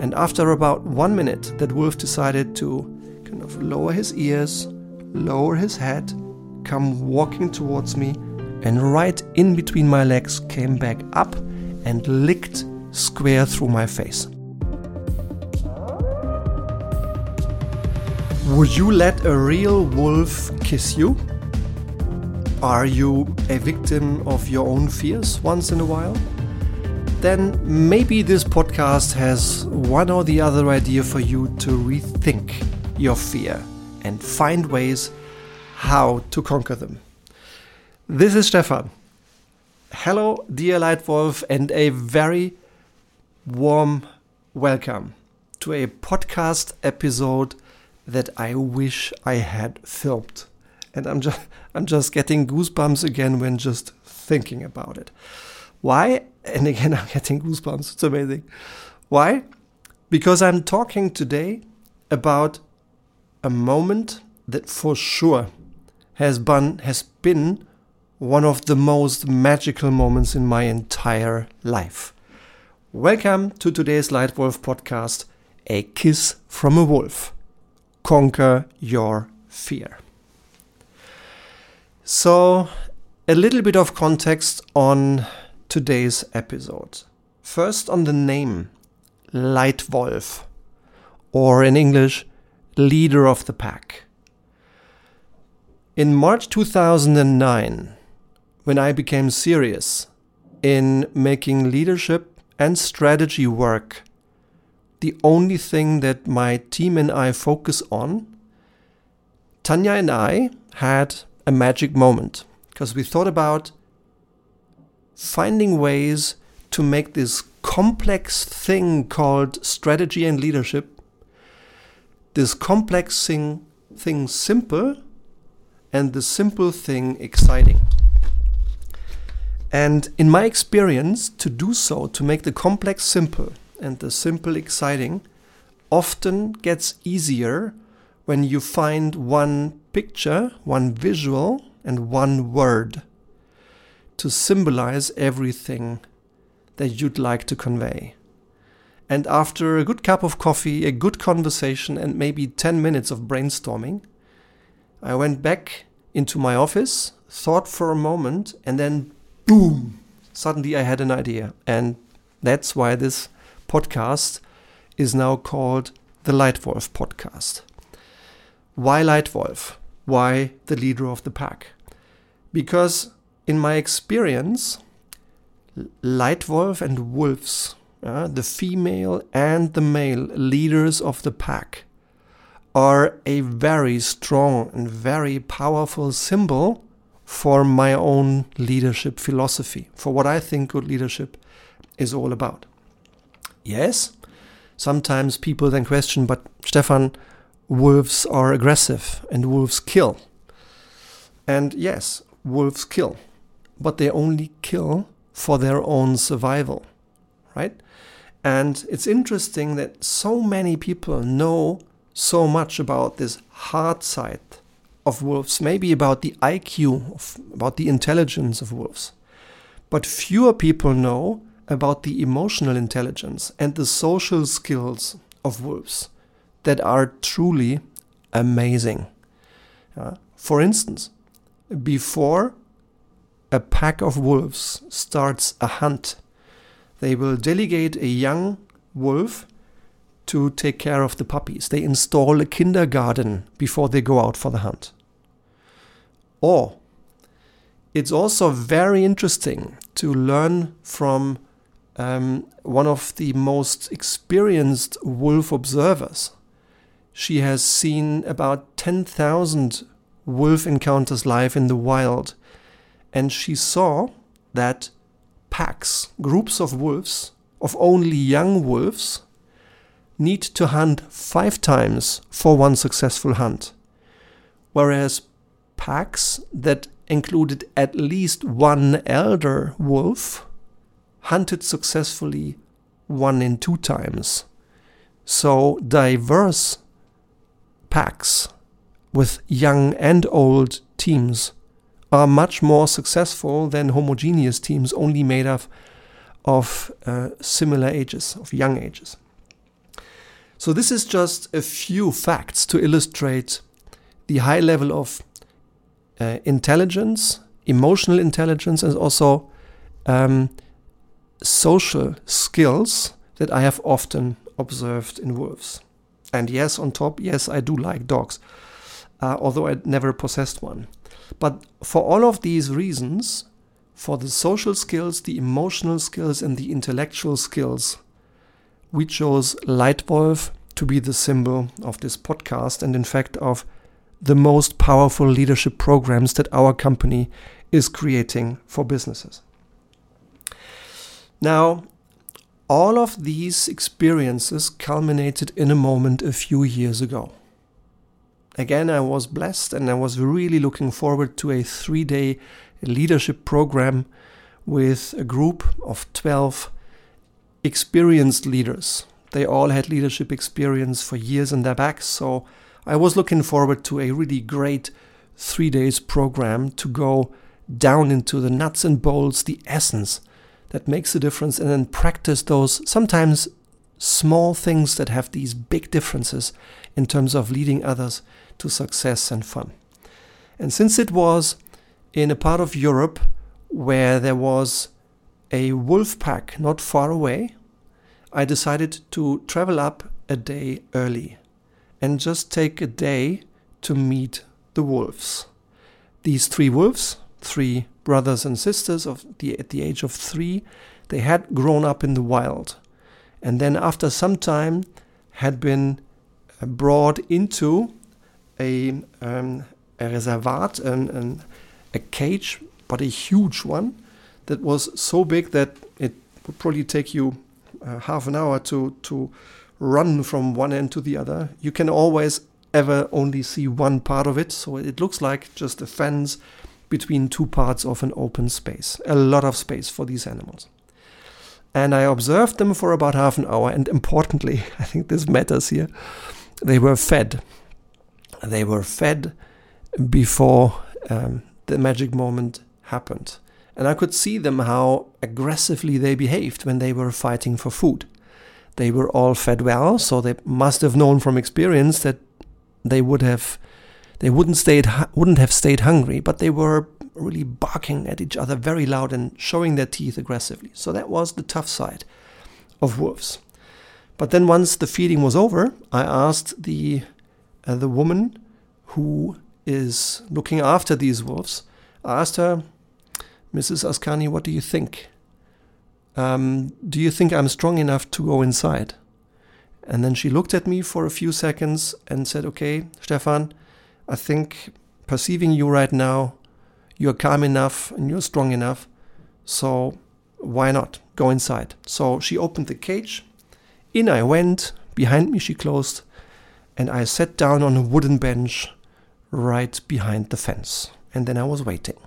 And after about one minute, that wolf decided to kind of lower his ears, lower his head, come walking towards me, and right in between my legs came back up and licked square through my face. Would you let a real wolf kiss you? Are you a victim of your own fears once in a while? Then maybe this podcast has one or the other idea for you to rethink your fear and find ways how to conquer them. This is Stefan. Hello, dear Leitwolf, and a very warm welcome to a podcast episode that I wish I had filmed. And I'm just I'm just getting goosebumps again when just thinking about it. Why? And again I'm getting goosebumps. It's amazing. Why? Because I'm talking today about a moment that for sure has been has been one of the most magical moments in my entire life. Welcome to today's Leitwolf podcast, A Kiss from a Wolf. Conquer your fear. So, a little bit of context on today's episode. First, on the name Leitwolf, or in English, leader of the pack. In March 2009, when I became serious in making leadership and strategy work the only thing that my team and I focus on, Tanya and I had a magic moment because we thought about finding ways to make this complex thing called strategy and leadership, this complex thing, thing simple, and the simple thing exciting. And in my experience, to do so, to make the complex simple and the simple exciting, often gets easier when you find one picture, one visual, and one word to symbolize everything that you'd like to convey. And after a good cup of coffee, a good conversation, and maybe 10 minutes of brainstorming, I went back into my office, thought for a moment, and then boom, suddenly I had an idea. And that's why this podcast is now called the Leitwolf podcast. Why Leitwolf? Why the leader of the pack? Because in my experience, Leitwolf and wolves, uh, the female and the male leaders of the pack, are a very strong and very powerful symbol for my own leadership philosophy, for what I think good leadership is all about. Yes, sometimes people then question, but Stefan, wolves are aggressive and wolves kill. And yes, wolves kill, but they only kill for their own survival, right? And it's interesting that so many people know so much about this hard side of wolves, maybe about the IQ, of, about the intelligence of wolves. But fewer people know about the emotional intelligence and the social skills of wolves that are truly amazing. Uh, for instance, before a pack of wolves starts a hunt, they will delegate a young wolf to take care of the puppies. They install a kindergarten before they go out for the hunt. Or it's also very interesting to learn from um, one of the most experienced wolf observers. She has seen about 10,000 wolf encounters live in the wild, and she saw that packs, groups of wolves, of only young wolves, need to hunt five times for one successful hunt, whereas packs that included at least one elder wolf hunted successfully one in two times. So diverse packs with young and old teams are much more successful than homogeneous teams only made of of uh, similar ages, of young ages. So, this is just a few facts to illustrate the high level of uh, intelligence, emotional intelligence, and also um, social skills that I have often observed in wolves. And yes, on top, yes, I do like dogs, uh, although I never possessed one. But for all of these reasons, for the social skills, the emotional skills, and the intellectual skills, we chose Leitwolf to be the symbol of this podcast and, in fact, of the most powerful leadership programs that our company is creating for businesses. Now, all of these experiences culminated in a moment a few years ago. Again, I was blessed and I was really looking forward to a three day leadership program with a group of 12 experienced leaders. They all had leadership experience for years in their backs, so I was looking forward to a really great three days program to go down into the nuts and bolts, the essence that makes a difference, and then practice those sometimes small things that have these big differences in terms of leading others to success and fun. And since it was in a part of Europe where there was a wolf pack not far away, I decided to travel up a day early and just take a day to meet the wolves. These three wolves, three brothers and sisters of the at the age of three, they had grown up in the wild, and then after some time had been brought into a, um, a reservat, an, an, a cage, but a huge one that was so big that it would probably take you uh, half an hour to to run from one end to the other. You can always ever only see one part of it, so it looks like just a fence between two parts of an open space. A lot of space for these animals. And I observed them for about half an hour, and importantly, I think this matters here, they were fed. They were fed before um, the magic moment happened. And I could see them how aggressively they behaved when they were fighting for food. They were all fed well, so they must have known from experience that they would have they wouldn't stayed wouldn't have stayed hungry, but they were really barking at each other very loud and showing their teeth aggressively. So that was the tough side of wolves. But then once the feeding was over, I asked the uh, the woman who is looking after these wolves. Asked her, Mrs. Ascani, what do you think? Um, do you think I'm strong enough to go inside? And then she looked at me for a few seconds and said, Okay, Stefan, I think perceiving you right now, you're calm enough and you're strong enough. So why not go inside? So she opened the cage. In I went. Behind me, she closed. And I sat down on a wooden bench right behind the fence. And then I was waiting.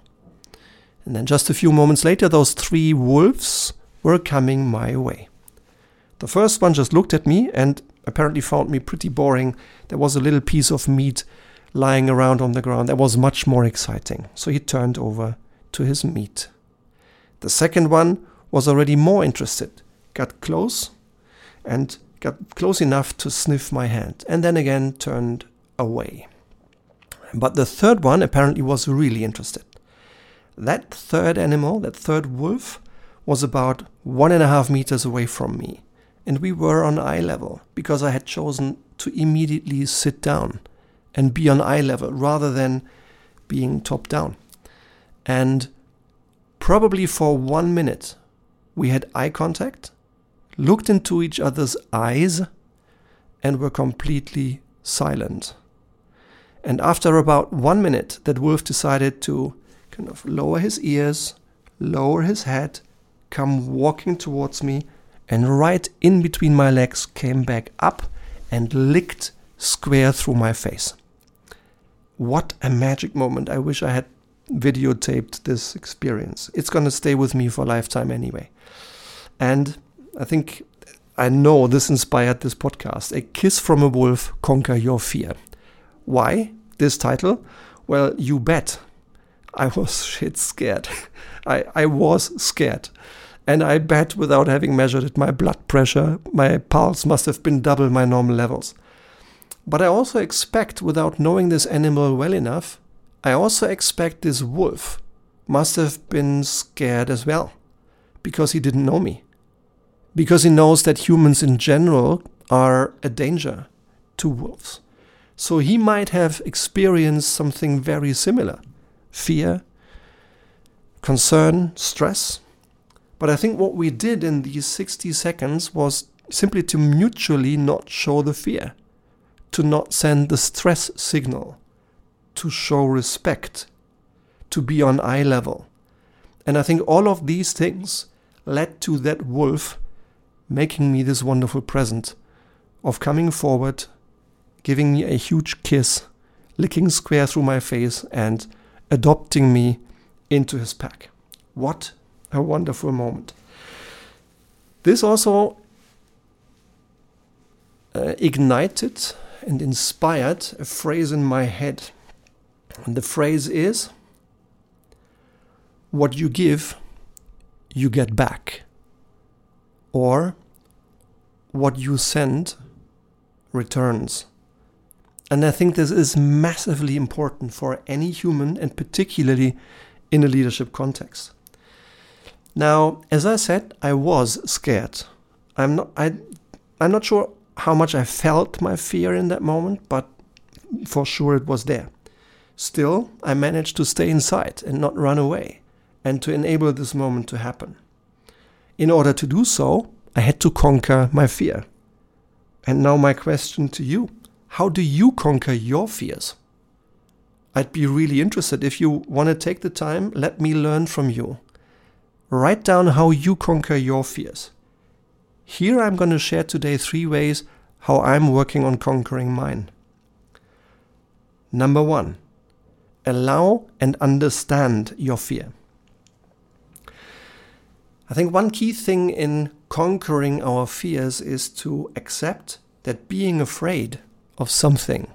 And then just a few moments later, those three wolves were coming my way. The first one just looked at me and apparently found me pretty boring. There was a little piece of meat lying around on the ground that was much more exciting. So he turned over to his meat. The second one was already more interested, got close and got close enough to sniff my hand, and then again turned away. But the third one apparently was really interested. That third animal, that third wolf, was about one and a half meters away from me, and we were on eye level because I had chosen to immediately sit down and be on eye level rather than being top down. And probably for one minute, we had eye contact, looked into each other's eyes, and were completely silent. And after about one minute, that wolf decided to kind of lower his ears, lower his head, come walking towards me, and right in between my legs came back up and licked square through my face what a magic moment. I wish I had videotaped this experience. It's going to stay with me for a lifetime anyway. And I think I know this inspired this podcast. A Kiss from a Wolf, Conquer Your Fear. Why this title? Well, you bet. I was shit scared. I, I was scared. And I bet without having measured it, my blood pressure, my pulse must have been double my normal levels. But I also expect, without knowing this animal well enough, I also expect this wolf must have been scared as well because he didn't know me. Because he knows that humans in general are a danger to wolves. So he might have experienced something very similar fear, concern, stress. But I think what we did in these 60 seconds was simply to mutually not show the fear, to not send the stress signal, to show respect, to be on eye level. And I think all of these things led to that wolf making me this wonderful present of coming forward, giving me a huge kiss, licking square through my face, and adopting me into his pack. What a wonderful moment. This also uh, ignited and inspired a phrase in my head. And the phrase is What you give, you get back. Or what you send returns. And I think this is massively important for any human and particularly in a leadership context. Now, as I said, I was scared. I'm not I I'm not sure how much I felt my fear in that moment, but for sure it was there. Still, I managed to stay inside and not run away and to enable this moment to happen. In order to do so, I had to conquer my fear. And now, my question to you how do you conquer your fears? I'd be really interested. If you want to take the time, let me learn from you. Write down how you conquer your fears. Here I'm going to share today three ways how I'm working on conquering mine. Number one, allow and understand your fear. I think one key thing in conquering our fears is to accept that being afraid of something,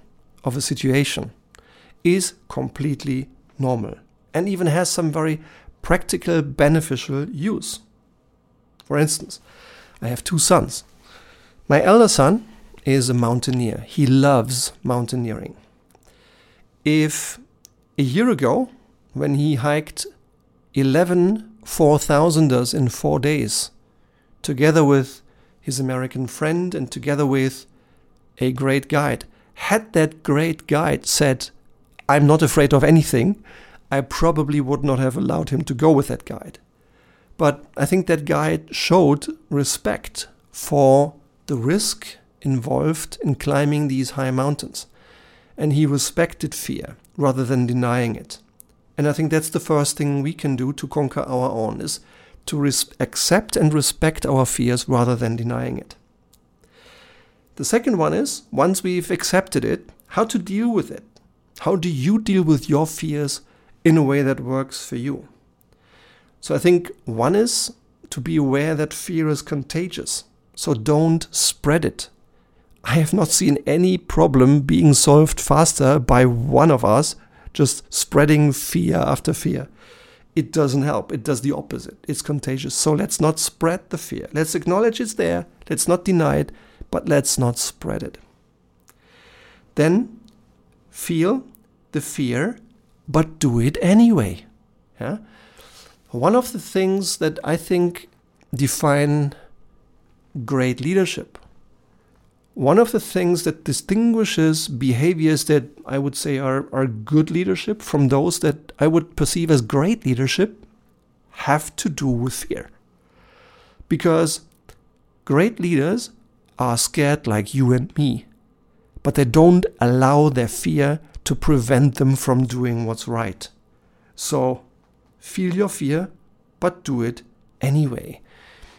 of a situation, is completely normal and even has some very practical, beneficial use. For instance, I have two sons. My elder son is a mountaineer, he loves mountaineering. If a year ago, when he hiked 11 4000ers in four days, together with his American friend and together with a great guide. Had that great guide said, I'm not afraid of anything, I probably would not have allowed him to go with that guide. But I think that guide showed respect for the risk involved in climbing these high mountains. And he respected fear rather than denying it. And I think that's the first thing we can do to conquer our own is to res- accept and respect our fears rather than denying it. The second one is once we've accepted it, how to deal with it. How do you deal with your fears in a way that works for you? So I think one is to be aware that fear is contagious. So don't spread it. I have not seen any problem being solved faster by one of us just spreading fear after fear. It doesn't help. It does the opposite. It's contagious. So let's not spread the fear. Let's acknowledge it's there. Let's not deny it but let's not spread it. Then feel the fear, but do it anyway. Yeah? One of the things that I think define great leadership, one of the things that distinguishes behaviors that I would say are, are good leadership from those that I would perceive as great leadership have to do with fear. Because great leaders are scared like you and me, but they don't allow their fear to prevent them from doing what's right. So, feel your fear, but do it anyway.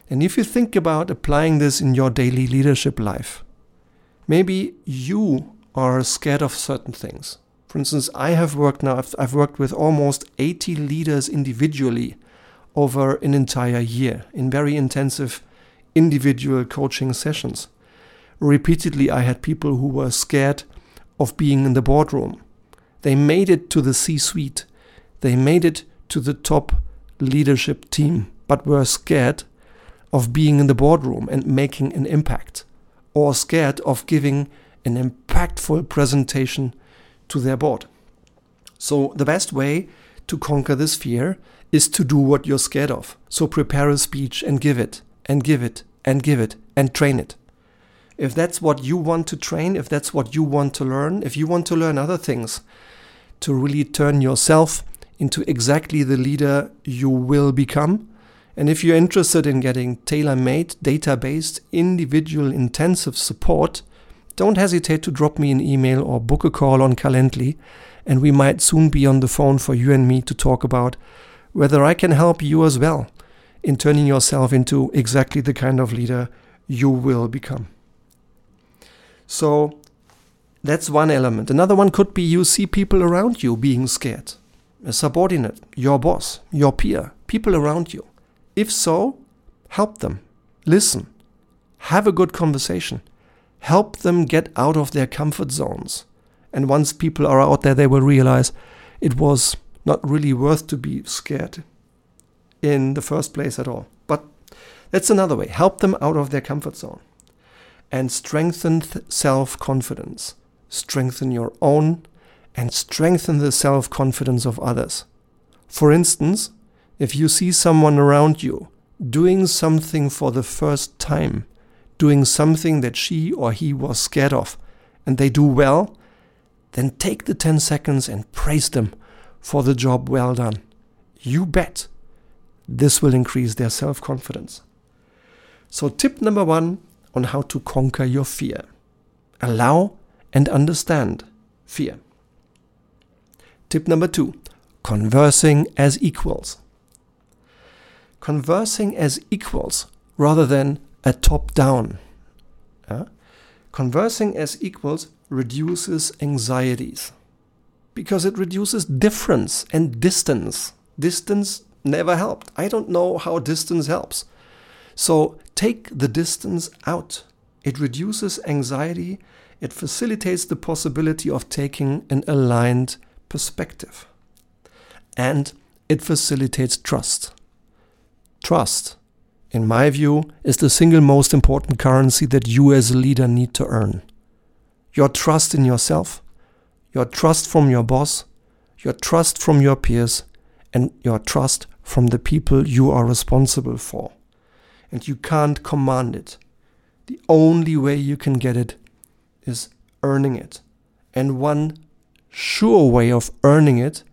And if you think about applying this in your daily leadership life, maybe you are scared of certain things. For instance, I have worked now, I've, I've worked with almost 80 leaders individually over an entire year in very intensive individual coaching sessions. Repeatedly, I had people who were scared of being in the boardroom. They made it to the C suite, they made it to the top leadership team, but were scared of being in the boardroom and making an impact, or scared of giving an impactful presentation to their board. So, the best way to conquer this fear is to do what you're scared of. So, prepare a speech and give it, and give it, and give it, and train it. If that's what you want to train, if that's what you want to learn, if you want to learn other things to really turn yourself into exactly the leader you will become, and if you're interested in getting tailor made, data based, individual intensive support, don't hesitate to drop me an email or book a call on Calendly, and we might soon be on the phone for you and me to talk about whether I can help you as well in turning yourself into exactly the kind of leader you will become. So that's one element. Another one could be you see people around you being scared. A subordinate, your boss, your peer, people around you. If so, help them, listen, have a good conversation, help them get out of their comfort zones. And once people are out there, they will realize it was not really worth to be scared in the first place at all. But that's another way. Help them out of their comfort zone and strengthen self confidence. Strengthen your own and strengthen the self confidence of others. For instance, if you see someone around you doing something for the first time, doing something that she or he was scared of, and they do well, then take the 10 seconds and praise them for the job well done. You bet this will increase their self confidence. So, tip number one on how to conquer your fear allow and understand fear. Tip number two conversing as equals conversing as equals rather than a top down. Uh, conversing as equals reduces anxieties because it reduces difference and distance. Distance never helped. I don't know how distance helps. So take the distance out. It reduces anxiety. It facilitates the possibility of taking an aligned perspective. And it facilitates trust. Trust, in my view, is the single most important currency that you as a leader need to earn. Your trust in yourself, your trust from your boss, your trust from your peers, and your trust from the people you are responsible for. And you can't command it. The only way you can get it is earning it. And one sure way of earning it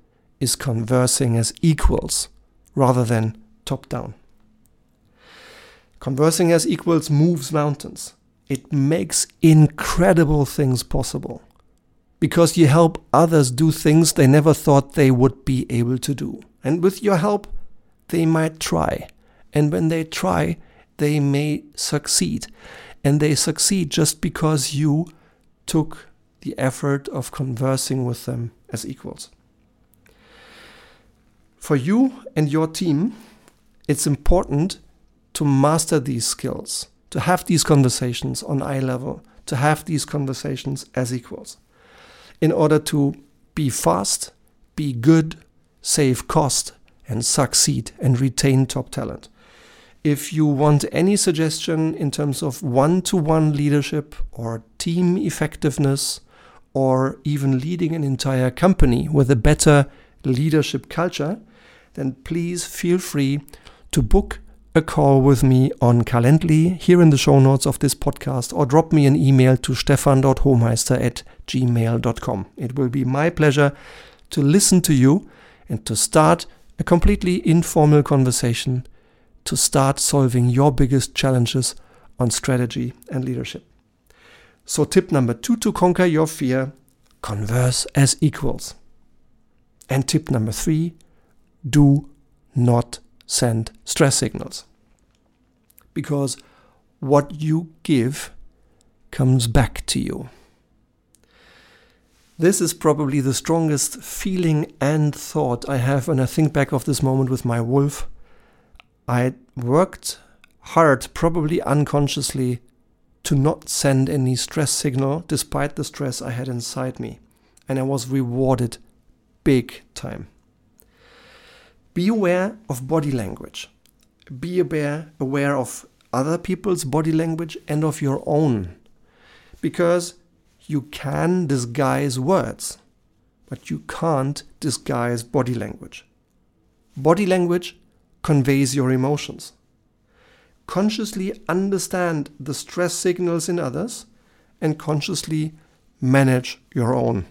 is conversing as equals rather than top down. Conversing as equals moves mountains. It makes incredible things possible because you help others do things they never thought they would be able to do. And with your help, they might try. And when they try, they may succeed. And they succeed just because you took the effort of conversing with them as equals. For you and your team, it's important to master these skills, to have these conversations on eye level, to have these conversations as equals, in order to be fast, be good, save cost, and succeed and retain top talent. If you want any suggestion in terms of one to one leadership or team effectiveness, or even leading an entire company with a better leadership culture, then please feel free to book a call with me on Calendly here in the show notes of this podcast or drop me an email to stefan.hohmeister at gmail.com. It will be my pleasure to listen to you and to start a completely informal conversation to start solving your biggest challenges on strategy and leadership. So, tip number two to conquer your fear converse as equals. And tip number three do not send stress signals. Because what you give comes back to you. This is probably the strongest feeling and thought I have when I think back of this moment with my wolf. I worked hard, probably unconsciously, to not send any stress signal despite the stress I had inside me. And I was rewarded big time. Be aware of body language. be aware, aware of other people's body language and of your own. Because you can disguise words, but you can't disguise body language. Body language conveys your emotions. Consciously understand the stress signals in others and consciously manage your own.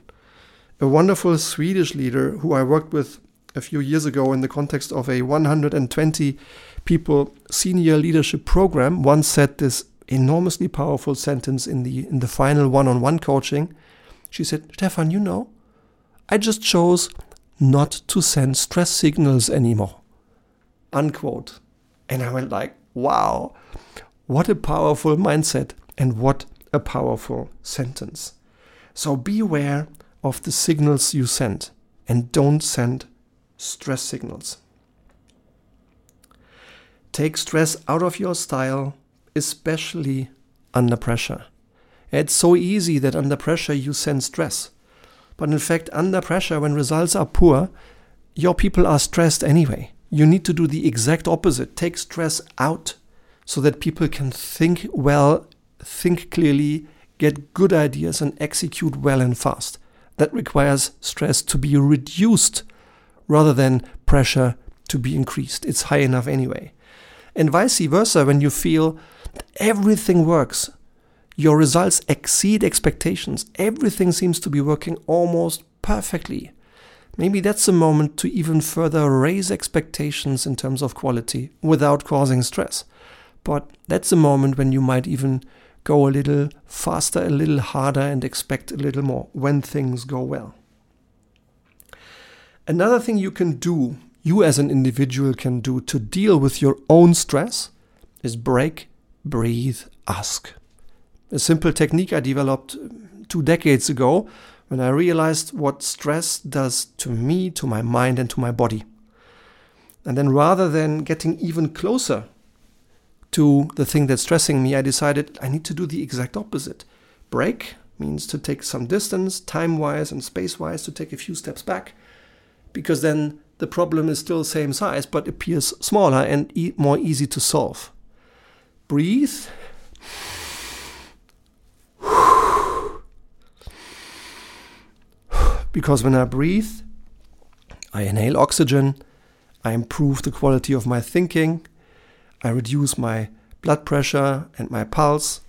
A wonderful Swedish leader who I worked with a few years ago in the context of a 120 people senior leadership program once said this enormously powerful sentence in the in the final one-on-one coaching. She said, "Stefan, you know, I just chose not to send stress signals anymore." Unquote. And I went like, "Wow. What a powerful mindset and what a powerful sentence." So be aware of the signals you send and don't send stress signals. Take stress out of your style, especially under pressure. It's so easy that under pressure you send stress. But in fact, under pressure, when results are poor, your people are stressed anyway. You need to do the exact opposite. Take stress out so that people can think well, think clearly, get good ideas, and execute well and fast. That requires stress to be reduced rather than pressure to be increased. It's high enough anyway. And vice versa, when you feel everything works, your results exceed expectations, everything seems to be working almost perfectly. Maybe that's a moment to even further raise expectations in terms of quality without causing stress. But that's a moment when you might even go a little faster, a little harder, and expect a little more when things go well. Another thing you can do you as an individual can do to deal with your own stress is break, breathe, ask. A simple technique I developed uh, two decades ago when I realized what stress does to me, to my mind, and to my body. And then rather than getting even closer to the thing that's stressing me, I decided I need to do the exact opposite. Break means to take some distance, time wise and space wise, to take a few steps back, because then the problem is still same size but appears smaller and e more easy to solve. Breathe. Because when I breathe, I inhale oxygen, I improve the quality of my thinking, I reduce my blood pressure and my pulse,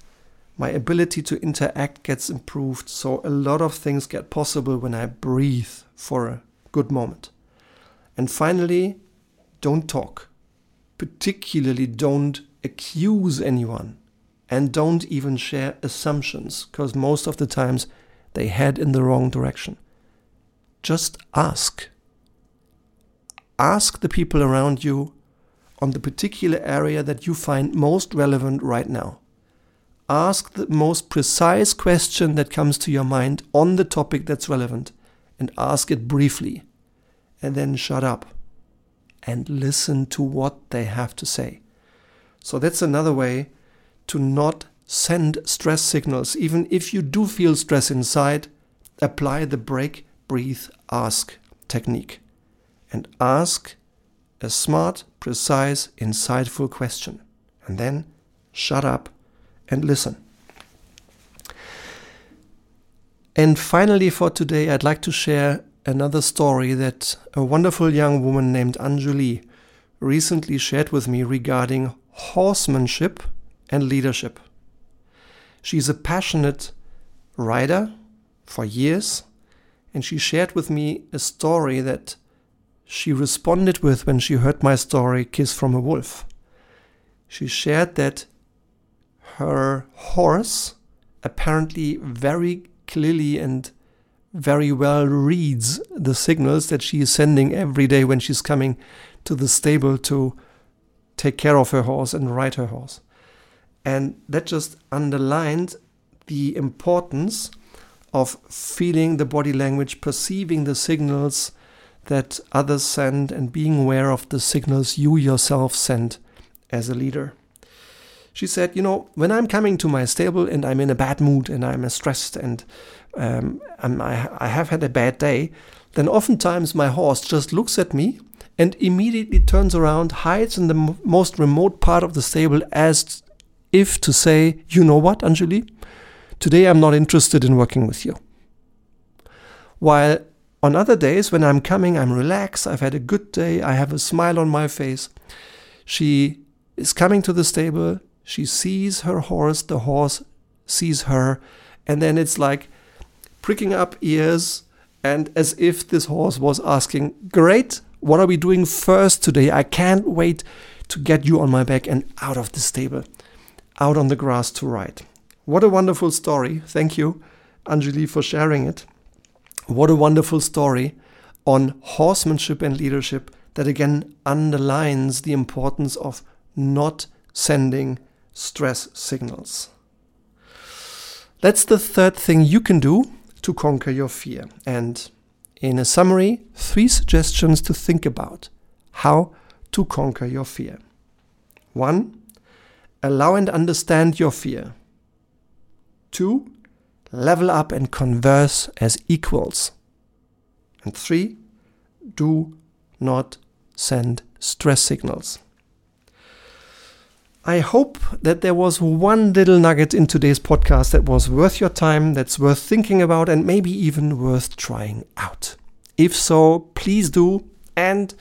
my ability to interact gets improved, so a lot of things get possible when I breathe for a good moment. And finally, don't talk. Particularly, don't accuse anyone. And don't even share assumptions, because most of the times they head in the wrong direction. Just ask. Ask the people around you on the particular area that you find most relevant right now. Ask the most precise question that comes to your mind on the topic that's relevant and ask it briefly and then shut up and listen to what they have to say. So that's another way to not send stress signals. Even if you do feel stress inside, apply the break, breathe, ask technique and ask a smart, precise, insightful question. And then shut up and listen. And finally, for today, I'd like to share another story that a wonderful young woman named Anjali recently shared with me regarding horsemanship and leadership. She's a passionate rider for years, and she shared with me a story that she responded with when she heard my story, Kiss from a Wolf. She shared that her horse apparently very clearly and very well reads the signals that she is sending every day when she's coming to the stable to take care of her horse and ride her horse. And that just underlined the importance of feeling the body language, perceiving the signals that others send, and being aware of the signals you yourself send as a leader. She said, You know, when I'm coming to my stable and I'm in a bad mood and I'm stressed and um, I, I have had a bad day, then oftentimes my horse just looks at me and immediately turns around, hides in the most remote part of the stable as if to say, You know what, Anjali? Today I'm not interested in working with you. While on other days, when I'm coming, I'm relaxed, I've had a good day, I have a smile on my face. She is coming to the stable, she sees her horse, the horse sees her, and then it's like pricking up ears and as if this horse was asking, Great, what are we doing first today? I can't wait to get you on my back and out of the stable, out on the grass to ride. What a wonderful story. Thank you, Anjali, for sharing it. What a wonderful story on horsemanship and leadership that again underlines the importance of not sending stress signals. That's the third thing you can do to conquer your fear. And in a summary, three suggestions to think about how to conquer your fear. One, allow and understand your fear. Two, level up and converse as equals. And three, do not send stress signals. I hope that there was one little nugget in today's podcast that was worth your time, that's worth thinking about, and maybe even worth trying out. If so, please do. And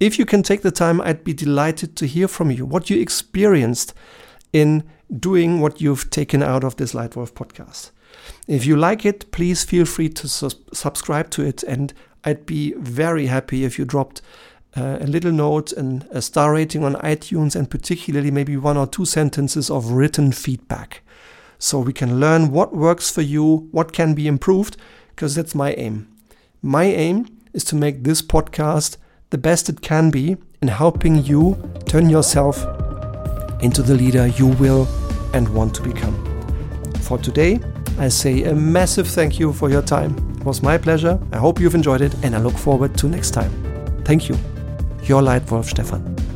if you can take the time, I'd be delighted to hear from you what you experienced in doing what you've taken out of this Leitwolf podcast. If you like it, please feel free to su- subscribe to it, and I'd be very happy if you dropped uh, a little note and a star rating on iTunes, and particularly maybe one or two sentences of written feedback. So we can learn what works for you, what can be improved, because that's my aim. My aim is to make this podcast the best it can be in helping you turn yourself into the leader you will and want to become. For today, I say a massive thank you for your time. It was my pleasure. I hope you've enjoyed it, and I look forward to next time. Thank you. Your Leitwolf Stefan.